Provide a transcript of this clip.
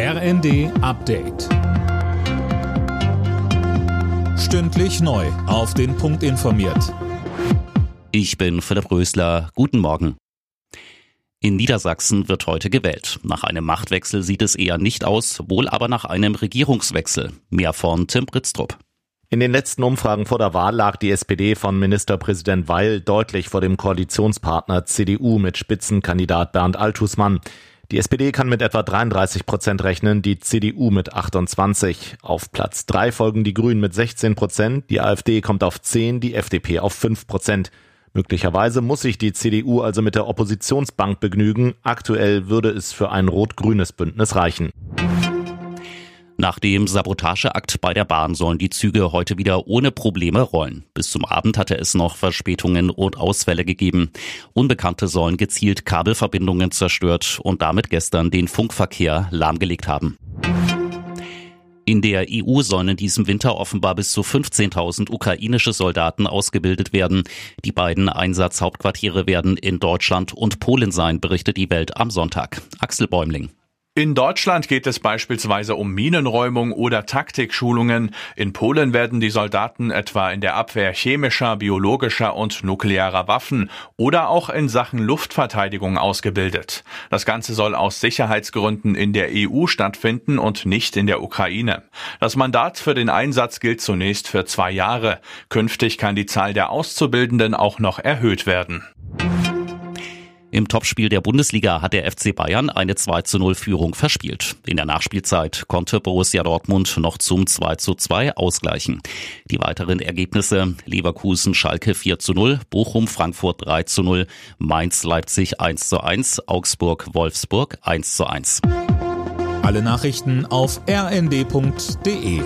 RND Update. Stündlich neu. Auf den Punkt informiert. Ich bin Philipp Rösler. Guten Morgen. In Niedersachsen wird heute gewählt. Nach einem Machtwechsel sieht es eher nicht aus, wohl aber nach einem Regierungswechsel. Mehr von Tim Britztrup. In den letzten Umfragen vor der Wahl lag die SPD von Ministerpräsident Weil deutlich vor dem Koalitionspartner CDU mit Spitzenkandidat Bernd Althusmann. Die SPD kann mit etwa 33 Prozent rechnen, die CDU mit 28. Auf Platz 3 folgen die Grünen mit 16 Prozent, die AfD kommt auf 10, die FDP auf 5 Prozent. Möglicherweise muss sich die CDU also mit der Oppositionsbank begnügen. Aktuell würde es für ein rot-grünes Bündnis reichen. Nach dem Sabotageakt bei der Bahn sollen die Züge heute wieder ohne Probleme rollen. Bis zum Abend hatte es noch Verspätungen und Ausfälle gegeben. Unbekannte sollen gezielt Kabelverbindungen zerstört und damit gestern den Funkverkehr lahmgelegt haben. In der EU sollen in diesem Winter offenbar bis zu 15.000 ukrainische Soldaten ausgebildet werden. Die beiden Einsatzhauptquartiere werden in Deutschland und Polen sein, berichtet die Welt am Sonntag. Axel Bäumling. In Deutschland geht es beispielsweise um Minenräumung oder Taktikschulungen. In Polen werden die Soldaten etwa in der Abwehr chemischer, biologischer und nuklearer Waffen oder auch in Sachen Luftverteidigung ausgebildet. Das Ganze soll aus Sicherheitsgründen in der EU stattfinden und nicht in der Ukraine. Das Mandat für den Einsatz gilt zunächst für zwei Jahre. Künftig kann die Zahl der Auszubildenden auch noch erhöht werden. Im Topspiel der Bundesliga hat der FC Bayern eine 2 zu 0 Führung verspielt. In der Nachspielzeit konnte Borussia Dortmund noch zum 2 zu 2 ausgleichen. Die weiteren Ergebnisse Leverkusen Schalke 4 zu 0, Bochum Frankfurt 3 zu 0, Mainz Leipzig 1 zu 1, Augsburg Wolfsburg 1 zu 1. Alle Nachrichten auf rnd.de